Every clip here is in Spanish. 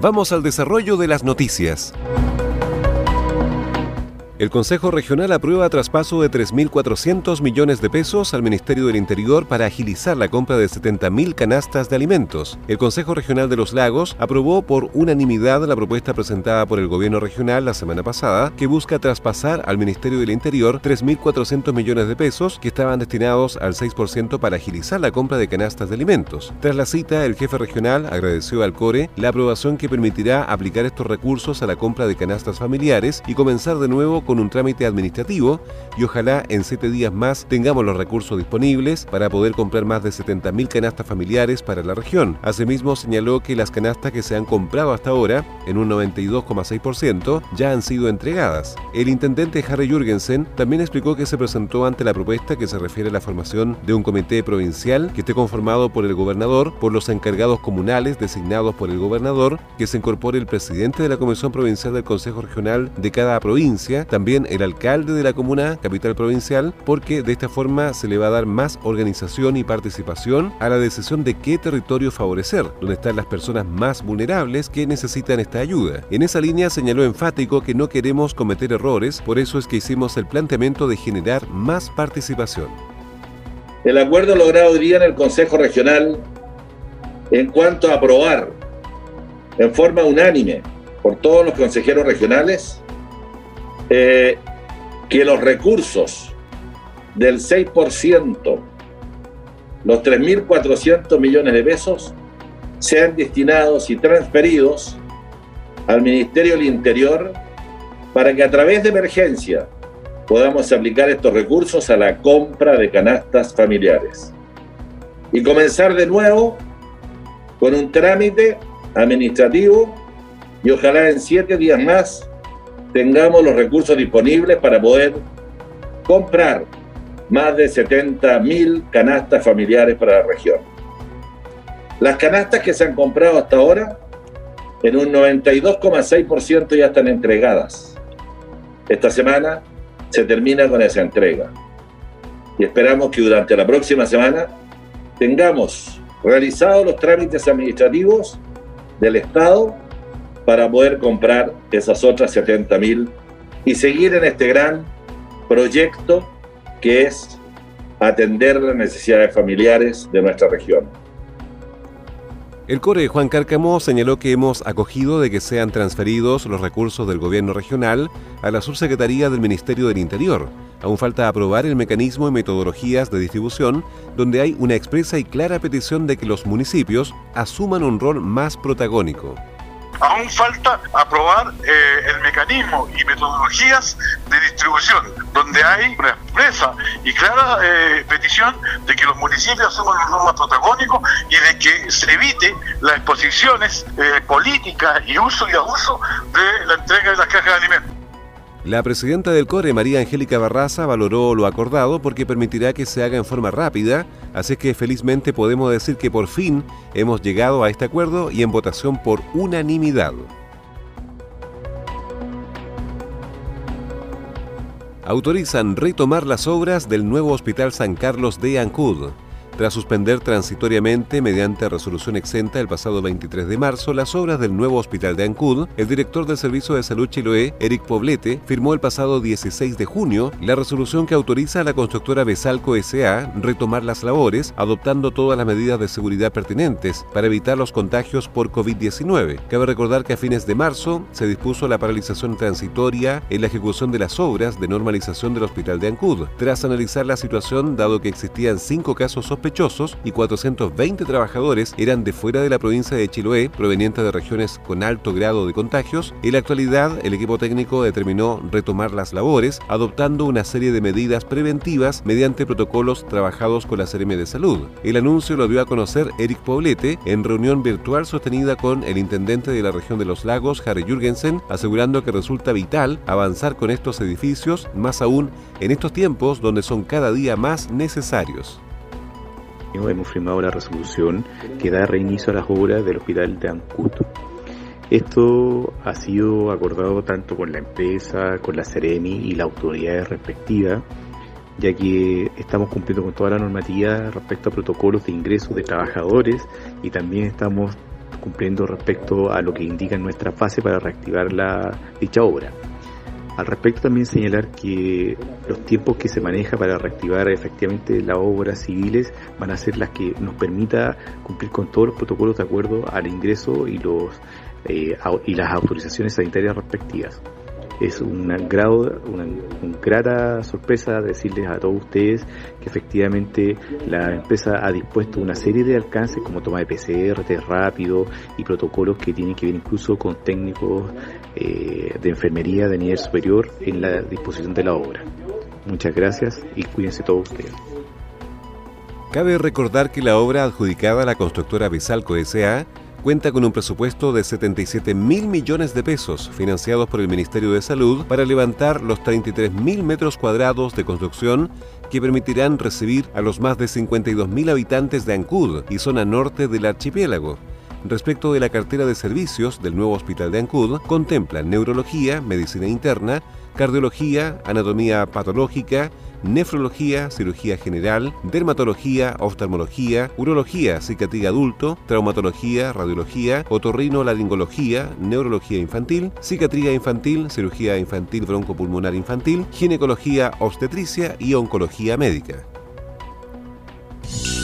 Vamos al desarrollo de las noticias. El Consejo Regional aprueba traspaso de 3.400 millones de pesos al Ministerio del Interior para agilizar la compra de 70.000 canastas de alimentos. El Consejo Regional de los Lagos aprobó por unanimidad la propuesta presentada por el Gobierno Regional la semana pasada, que busca traspasar al Ministerio del Interior 3.400 millones de pesos que estaban destinados al 6% para agilizar la compra de canastas de alimentos. Tras la cita, el jefe regional agradeció al CORE la aprobación que permitirá aplicar estos recursos a la compra de canastas familiares y comenzar de nuevo con un trámite administrativo y ojalá en siete días más tengamos los recursos disponibles para poder comprar más de 70.000 canastas familiares para la región. Asimismo, señaló que las canastas que se han comprado hasta ahora, en un 92,6%, ya han sido entregadas. El intendente Harry Jürgensen también explicó que se presentó ante la propuesta que se refiere a la formación de un comité provincial que esté conformado por el gobernador, por los encargados comunales designados por el gobernador, que se incorpore el presidente de la Comisión Provincial del Consejo Regional de cada provincia, también el alcalde de la comuna, capital provincial, porque de esta forma se le va a dar más organización y participación a la decisión de qué territorio favorecer, donde están las personas más vulnerables que necesitan esta ayuda. En esa línea señaló enfático que no queremos cometer errores, por eso es que hicimos el planteamiento de generar más participación. El acuerdo logrado hoy día en el Consejo Regional en cuanto a aprobar en forma unánime por todos los consejeros regionales eh, que los recursos del 6%, los 3.400 millones de pesos, sean destinados y transferidos al Ministerio del Interior para que a través de emergencia podamos aplicar estos recursos a la compra de canastas familiares. Y comenzar de nuevo con un trámite administrativo y ojalá en siete días más tengamos los recursos disponibles para poder comprar más de 70 mil canastas familiares para la región. Las canastas que se han comprado hasta ahora, en un 92,6% ya están entregadas. Esta semana se termina con esa entrega. Y esperamos que durante la próxima semana tengamos realizados los trámites administrativos del Estado para poder comprar esas otras 70 mil y seguir en este gran proyecto que es atender las necesidades familiares de nuestra región. El core Juan Cárcamo señaló que hemos acogido de que sean transferidos los recursos del gobierno regional a la subsecretaría del Ministerio del Interior. Aún falta aprobar el mecanismo y metodologías de distribución, donde hay una expresa y clara petición de que los municipios asuman un rol más protagónico aún falta aprobar eh, el mecanismo y metodologías de distribución, donde hay una expresa y clara eh, petición de que los municipios asuman un rol más protagónico y de que se evite las exposiciones eh, políticas y uso y abuso de la entrega de las cajas de alimentos. La presidenta del CORE, María Angélica Barraza, valoró lo acordado porque permitirá que se haga en forma rápida, así que felizmente podemos decir que por fin hemos llegado a este acuerdo y en votación por unanimidad. Autorizan retomar las obras del nuevo Hospital San Carlos de Ancud. Tras suspender transitoriamente mediante resolución exenta el pasado 23 de marzo las obras del nuevo hospital de Ancud, el director del Servicio de Salud Chiloé, Eric Poblete, firmó el pasado 16 de junio la resolución que autoriza a la constructora Besalco S.A. retomar las labores, adoptando todas las medidas de seguridad pertinentes para evitar los contagios por COVID-19. Cabe recordar que a fines de marzo se dispuso la paralización transitoria en la ejecución de las obras de normalización del hospital de Ancud, tras analizar la situación dado que existían cinco casos sospechosos y 420 trabajadores eran de fuera de la provincia de Chiloé, provenientes de regiones con alto grado de contagios, en la actualidad el equipo técnico determinó retomar las labores, adoptando una serie de medidas preventivas mediante protocolos trabajados con la CRM de Salud. El anuncio lo dio a conocer Eric Poblete en reunión virtual sostenida con el intendente de la región de los lagos, Harry Jürgensen, asegurando que resulta vital avanzar con estos edificios, más aún en estos tiempos donde son cada día más necesarios. Hemos firmado la resolución que da reinicio a las obras del hospital de Ancuto. Esto ha sido acordado tanto con la empresa, con la Ceremi y la autoridad respectiva, ya que estamos cumpliendo con toda la normativa respecto a protocolos de ingreso de trabajadores y también estamos cumpliendo respecto a lo que indica nuestra fase para reactivar la, dicha obra. Al respecto también señalar que los tiempos que se maneja para reactivar efectivamente las obras civiles van a ser las que nos permita cumplir con todos los protocolos de acuerdo al ingreso y los eh, y las autorizaciones sanitarias respectivas. Es una, grado, una, grata sorpresa decirles a todos ustedes que efectivamente la empresa ha dispuesto una serie de alcances como toma de PCR, test rápido y protocolos que tienen que ver incluso con técnicos eh, de enfermería de nivel superior en la disposición de la obra. Muchas gracias y cuídense todos ustedes. Cabe recordar que la obra adjudicada a la constructora Bisalco S.A. cuenta con un presupuesto de 77 mil millones de pesos financiados por el Ministerio de Salud para levantar los 33 mil metros cuadrados de construcción que permitirán recibir a los más de 52 mil habitantes de Ancud y zona norte del archipiélago. Respecto de la cartera de servicios del nuevo hospital de Ancud contempla neurología, medicina interna, cardiología, anatomía patológica, nefrología, cirugía general, dermatología, oftalmología, urología, psiquiatría adulto, traumatología, radiología, otorrino-laringología, neurología infantil, psiquiatría infantil, cirugía infantil broncopulmonar infantil, ginecología obstetricia y oncología médica.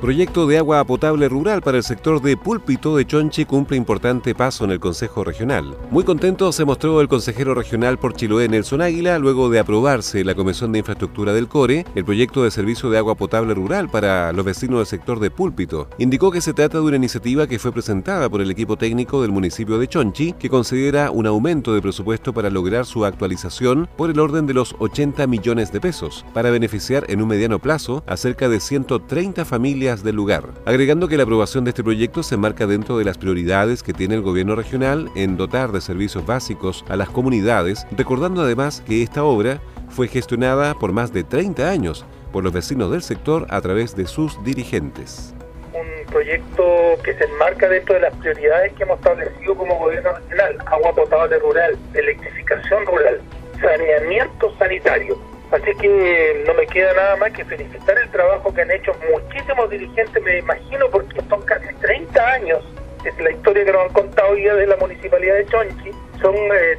Proyecto de agua potable rural para el sector de Púlpito de Chonchi cumple importante paso en el Consejo Regional. Muy contento se mostró el consejero regional por Chiloé Nelson Águila luego de aprobarse la Comisión de Infraestructura del CORE el proyecto de servicio de agua potable rural para los vecinos del sector de Púlpito. Indicó que se trata de una iniciativa que fue presentada por el equipo técnico del municipio de Chonchi que considera un aumento de presupuesto para lograr su actualización por el orden de los 80 millones de pesos para beneficiar en un mediano plazo a cerca de 130 familias del lugar, agregando que la aprobación de este proyecto se marca dentro de las prioridades que tiene el gobierno regional en dotar de servicios básicos a las comunidades, recordando además que esta obra fue gestionada por más de 30 años por los vecinos del sector a través de sus dirigentes. Un proyecto que se enmarca dentro de las prioridades que hemos establecido como gobierno regional, agua potable rural, electrificación rural, saneamiento sanitario Así que no me queda nada más que felicitar el trabajo que han hecho muchísimos dirigentes, me imagino, porque son casi 30 años. Es la historia que nos han contado hoy de la municipalidad de Chonchi. Son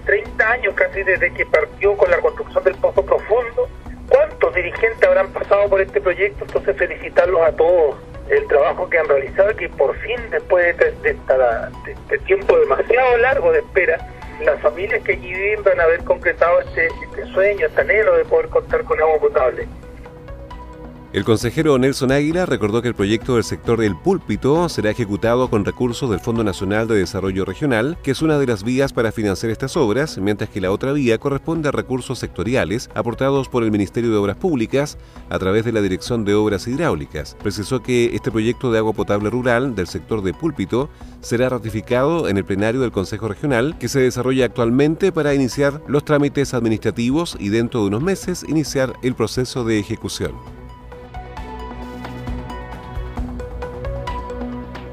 30 eh, años casi desde que partió con la construcción del Pozo Profundo. ¿Cuántos dirigentes habrán pasado por este proyecto? Entonces felicitarlos a todos el trabajo que han realizado que por fin, después de, de, de tiempo demasiado largo de espera, las familias que allí viven van a haber concretado este, este, sueño, este anhelo de poder contar con agua potable. El consejero Nelson Águila recordó que el proyecto del sector del púlpito será ejecutado con recursos del Fondo Nacional de Desarrollo Regional, que es una de las vías para financiar estas obras, mientras que la otra vía corresponde a recursos sectoriales aportados por el Ministerio de Obras Públicas a través de la Dirección de Obras Hidráulicas. Precisó que este proyecto de agua potable rural del sector de púlpito será ratificado en el plenario del Consejo Regional, que se desarrolla actualmente para iniciar los trámites administrativos y dentro de unos meses iniciar el proceso de ejecución.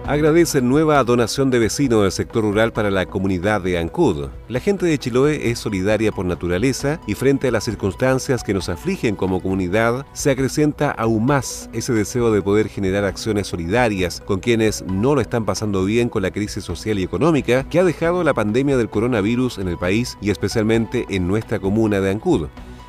Agradece nueva donación de vecinos del sector rural para la comunidad de Ancud. La gente de Chiloé es solidaria por naturaleza y frente a las circunstancias que nos afligen como comunidad, se acrecenta aún más ese deseo de poder generar acciones solidarias con quienes no lo están pasando bien con la crisis social y económica que ha dejado la pandemia del coronavirus en el país y especialmente en nuestra comuna de Ancud.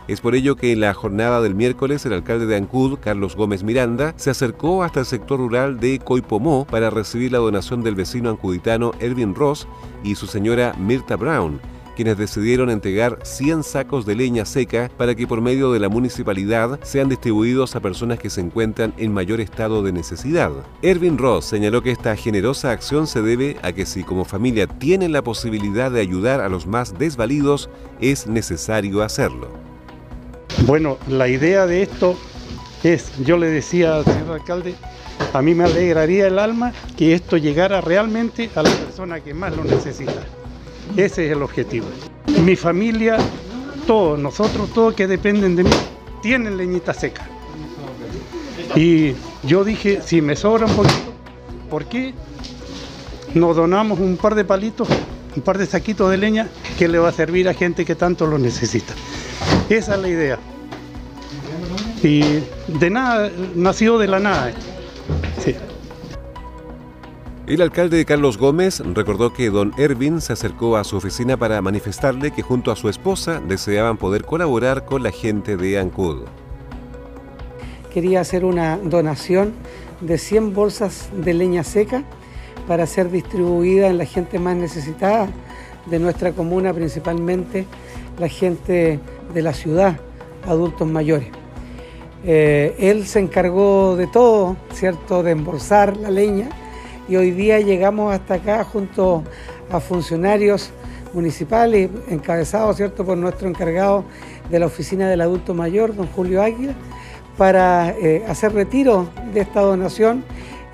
Es por ello que en la jornada del miércoles el alcalde de Ancud, Carlos Gómez Miranda, se acercó hasta el sector rural de Coipomó para recibir la donación del vecino ancuditano Erwin Ross y su señora Mirta Brown, quienes decidieron entregar 100 sacos de leña seca para que por medio de la municipalidad sean distribuidos a personas que se encuentran en mayor estado de necesidad. Erwin Ross señaló que esta generosa acción se debe a que si como familia tienen la posibilidad de ayudar a los más desvalidos, es necesario hacerlo. Bueno, la idea de esto es, yo le decía al señor alcalde, a mí me alegraría el alma que esto llegara realmente a la persona que más lo necesita. Ese es el objetivo. Mi familia, todos, nosotros, todos que dependen de mí, tienen leñita seca. Y yo dije, si me sobra un poquito, ¿por qué no donamos un par de palitos, un par de saquitos de leña que le va a servir a gente que tanto lo necesita? Esa es la idea. Y de nada, nació de la nada. El alcalde Carlos Gómez recordó que don Ervin se acercó a su oficina para manifestarle que junto a su esposa deseaban poder colaborar con la gente de Ancud. Quería hacer una donación de 100 bolsas de leña seca para ser distribuida en la gente más necesitada de nuestra comuna, principalmente la gente de la ciudad, adultos mayores. Eh, él se encargó de todo, ¿cierto?, de embolsar la leña y hoy día llegamos hasta acá junto a funcionarios municipales encabezados, ¿cierto?, por nuestro encargado de la oficina del adulto mayor, don Julio Águila, para eh, hacer retiro de esta donación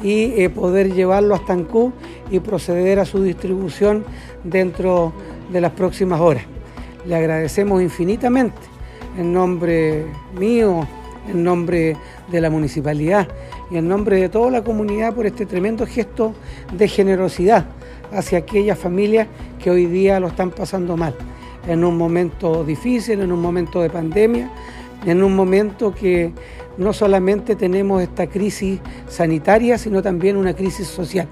y eh, poder llevarlo hasta Ancú y proceder a su distribución dentro de las próximas horas. Le agradecemos infinitamente en nombre mío, en nombre de la municipalidad y en nombre de toda la comunidad por este tremendo gesto de generosidad hacia aquellas familias que hoy día lo están pasando mal, en un momento difícil, en un momento de pandemia, en un momento que no solamente tenemos esta crisis sanitaria, sino también una crisis social.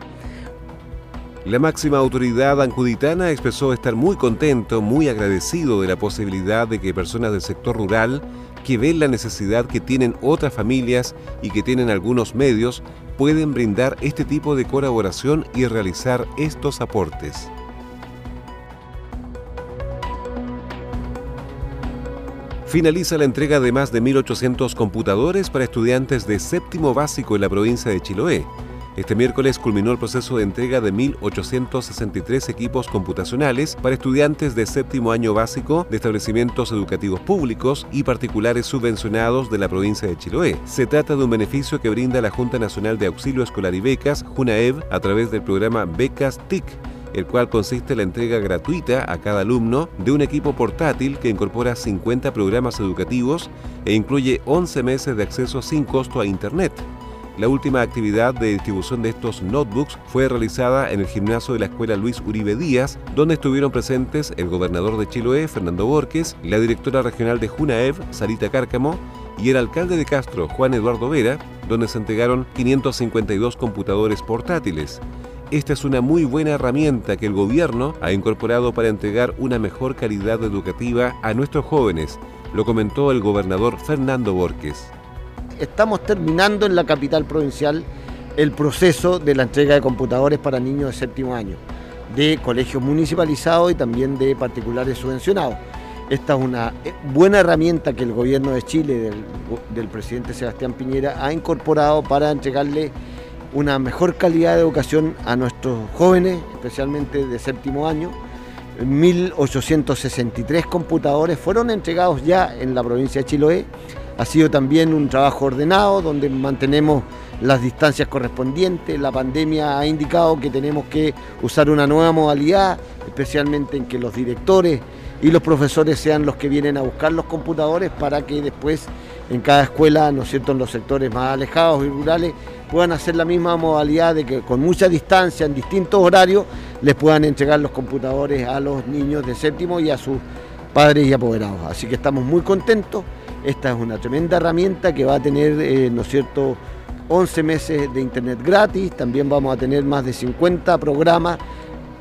La máxima autoridad ancuditana expresó estar muy contento, muy agradecido de la posibilidad de que personas del sector rural que ven la necesidad que tienen otras familias y que tienen algunos medios pueden brindar este tipo de colaboración y realizar estos aportes. Finaliza la entrega de más de 1.800 computadores para estudiantes de séptimo básico en la provincia de Chiloé. Este miércoles culminó el proceso de entrega de 1.863 equipos computacionales para estudiantes de séptimo año básico de establecimientos educativos públicos y particulares subvencionados de la provincia de Chiloé. Se trata de un beneficio que brinda la Junta Nacional de Auxilio Escolar y Becas, JUNAEB, a través del programa Becas TIC el cual consiste en la entrega gratuita a cada alumno de un equipo portátil que incorpora 50 programas educativos e incluye 11 meses de acceso sin costo a Internet. La última actividad de distribución de estos notebooks fue realizada en el gimnasio de la Escuela Luis Uribe Díaz, donde estuvieron presentes el gobernador de Chiloé, Fernando Borges, la directora regional de Junaev, Sarita Cárcamo, y el alcalde de Castro, Juan Eduardo Vera, donde se entregaron 552 computadores portátiles. Esta es una muy buena herramienta que el gobierno ha incorporado para entregar una mejor calidad educativa a nuestros jóvenes, lo comentó el gobernador Fernando Borges estamos terminando en la capital provincial el proceso de la entrega de computadores para niños de séptimo año, de colegios municipalizados y también de particulares subvencionados. esta es una eh, buena herramienta que el gobierno de Chile, del, del presidente Sebastián Piñera, ha incorporado para entregarle una mejor calidad de educación a nuestros jóvenes, especialmente de séptimo año. 1.863 computadores fueron entregados ya en la provincia de Chiloé. Ha sido también un trabajo ordenado donde mantenemos las distancias correspondientes. La pandemia ha indicado que tenemos que usar una nueva modalidad, especialmente en que los directores y los profesores sean los que vienen a buscar los computadores para que después en cada escuela, ¿no cierto?, en los sectores más alejados y rurales, puedan hacer la misma modalidad de que con mucha distancia, en distintos horarios, les puedan entregar los computadores a los niños de séptimo y a sus padres y apoderados. Así que estamos muy contentos. Esta es una tremenda herramienta que va a tener, eh, ¿no es cierto?, 11 meses de internet gratis. También vamos a tener más de 50 programas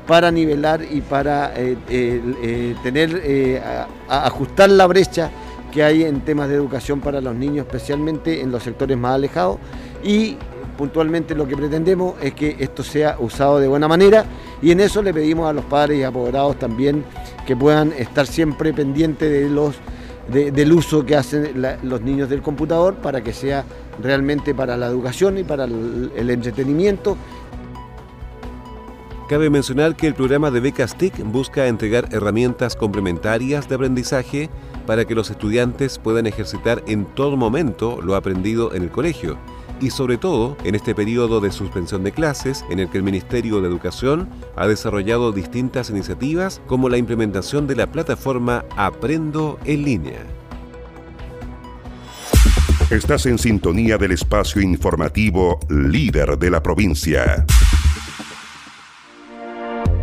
para nivelar y para eh, eh, tener, ajustar la brecha que hay en temas de educación para los niños, especialmente en los sectores más alejados. Y puntualmente lo que pretendemos es que esto sea usado de buena manera y en eso le pedimos a los padres y apoderados también que puedan estar siempre pendientes de los, del uso que hacen los niños del computador para que sea realmente para la educación y para el, entretenimiento. Cabe mencionar que el programa de becas TIC busca entregar herramientas complementarias de aprendizaje para que los estudiantes puedan ejercitar en todo momento lo aprendido en el colegio y sobre todo en este periodo de suspensión de clases en el que el Ministerio de Educación ha desarrollado distintas iniciativas como la implementación de la plataforma Aprendo en línea. Estás en sintonía del espacio informativo líder de la provincia.